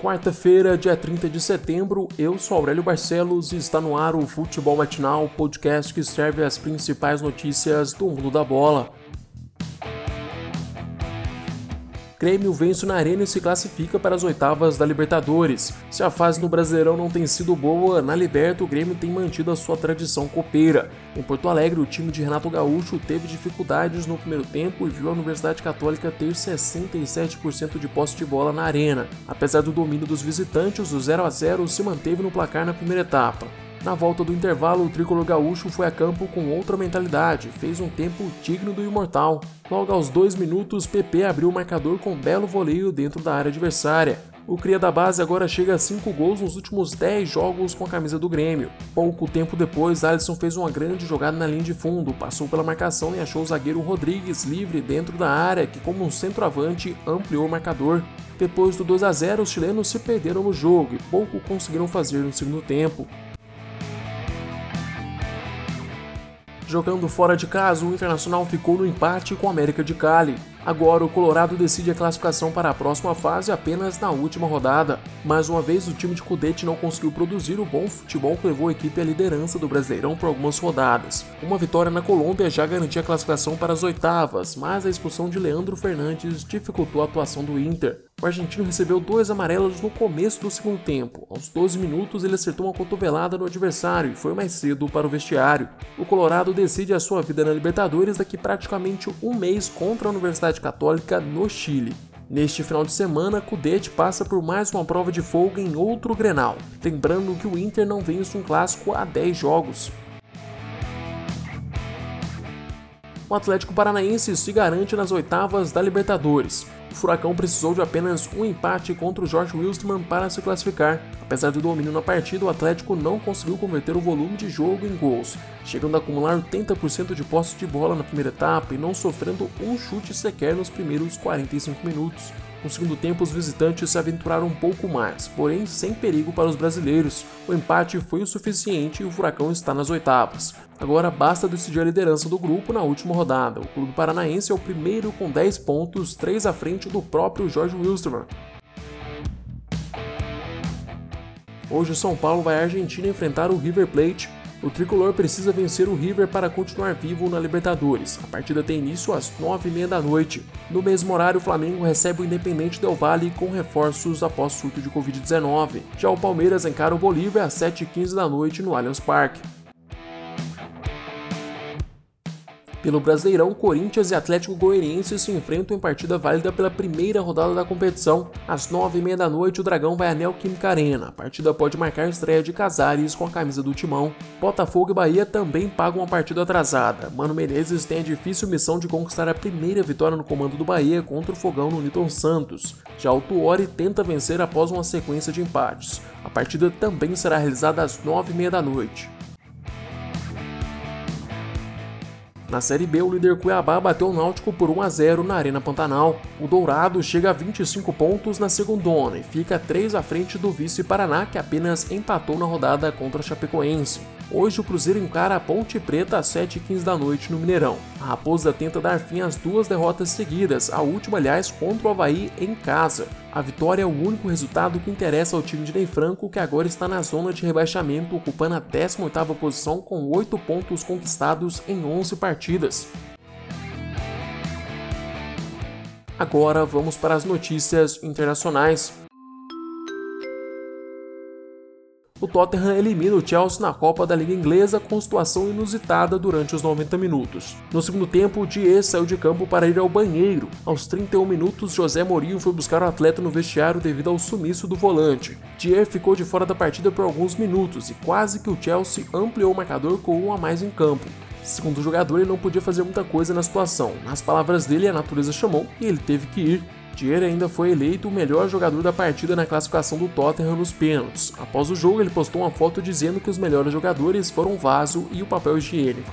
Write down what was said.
Quarta-feira, dia 30 de setembro, eu sou Aurélio Barcelos e está no ar o Futebol Matinal, podcast que serve as principais notícias do mundo da bola. Grêmio vence na Arena e se classifica para as oitavas da Libertadores. Se a fase no Brasileirão não tem sido boa, na Liberta o Grêmio tem mantido a sua tradição copeira. Em Porto Alegre, o time de Renato Gaúcho teve dificuldades no primeiro tempo e viu a Universidade Católica ter 67% de posse de bola na Arena. Apesar do domínio dos visitantes, o 0 a 0 se manteve no placar na primeira etapa. Na volta do intervalo, o tricolor gaúcho foi a campo com outra mentalidade, fez um tempo digno do imortal. Logo aos dois minutos, PP abriu o marcador com um belo voleio dentro da área adversária. O cria da base agora chega a 5 gols nos últimos 10 jogos com a camisa do Grêmio. Pouco tempo depois, Alisson fez uma grande jogada na linha de fundo, passou pela marcação e achou o zagueiro Rodrigues livre dentro da área, que como um centroavante ampliou o marcador. Depois do 2 a 0, os chilenos se perderam no jogo e pouco conseguiram fazer no segundo tempo. Jogando fora de casa, o Internacional ficou no empate com o América de Cali. Agora o Colorado decide a classificação para a próxima fase apenas na última rodada. Mais uma vez, o time de Cudete não conseguiu produzir o bom futebol que levou a equipe à liderança do Brasileirão por algumas rodadas. Uma vitória na Colômbia já garantia a classificação para as oitavas, mas a expulsão de Leandro Fernandes dificultou a atuação do Inter. O argentino recebeu dois amarelos no começo do segundo tempo. Aos 12 minutos, ele acertou uma cotovelada no adversário e foi mais cedo para o vestiário. O Colorado decide a sua vida na Libertadores daqui praticamente um mês contra a Universidade Católica no Chile. Neste final de semana, Cudete passa por mais uma prova de folga em outro Grenal, lembrando que o Inter não vence um clássico há 10 jogos. O Atlético Paranaense se garante nas oitavas da Libertadores. O Furacão precisou de apenas um empate contra o Jorge Wilstermann para se classificar. Apesar do domínio na partida, o Atlético não conseguiu converter o volume de jogo em gols, chegando a acumular 80% de posse de bola na primeira etapa e não sofrendo um chute sequer nos primeiros 45 minutos. No segundo tempo, os visitantes se aventuraram um pouco mais, porém sem perigo para os brasileiros. O empate foi o suficiente e o Furacão está nas oitavas. Agora basta decidir a liderança do grupo na última rodada. O clube paranaense é o primeiro com 10 pontos, 3 à frente do próprio Jorge Wilstermann. Hoje o São Paulo vai à Argentina enfrentar o River Plate o tricolor precisa vencer o River para continuar vivo na Libertadores. A partida tem início às 9h30 da noite. No mesmo horário, o Flamengo recebe o Independente Del Valle com reforços após surto de Covid-19. Já o Palmeiras encara o Bolívia às 7h15 da noite no Allianz Parque. Pelo Brasileirão, Corinthians e Atlético Goianiense se enfrentam em partida válida pela primeira rodada da competição. Às nove e meia da noite, o Dragão vai a Neoquímica Arena. A partida pode marcar a estreia de Casares com a camisa do Timão. Botafogo e Bahia também pagam uma partida atrasada. Mano Menezes tem a difícil missão de conquistar a primeira vitória no comando do Bahia contra o Fogão no Newton Santos. Já o Tuori tenta vencer após uma sequência de empates. A partida também será realizada às nove e meia da noite. Na Série B, o líder Cuiabá bateu o Náutico por 1 a 0 na Arena Pantanal. O Dourado chega a 25 pontos na segundona e fica 3 à frente do vice Paraná, que apenas empatou na rodada contra a Chapecoense. Hoje o Cruzeiro encara a Ponte Preta às 7h15 da noite no Mineirão. A Raposa tenta dar fim às duas derrotas seguidas, a última, aliás, contra o Havaí em casa. A vitória é o único resultado que interessa ao time de Ney Franco, que agora está na zona de rebaixamento, ocupando a 18ª posição com 8 pontos conquistados em 11 partidas. Agora vamos para as notícias internacionais. O Tottenham elimina o Chelsea na Copa da Liga Inglesa com situação inusitada durante os 90 minutos. No segundo tempo, o Diez saiu de campo para ir ao banheiro. Aos 31 minutos, José Mourinho foi buscar o atleta no vestiário devido ao sumiço do volante. Diez ficou de fora da partida por alguns minutos e quase que o Chelsea ampliou o marcador com um a mais em campo. Segundo o jogador, ele não podia fazer muita coisa na situação. Nas palavras dele, a natureza chamou e ele teve que ir. Dier ainda foi eleito o melhor jogador da partida na classificação do Tottenham nos pênaltis. Após o jogo, ele postou uma foto dizendo que os melhores jogadores foram o vaso e o papel higiênico.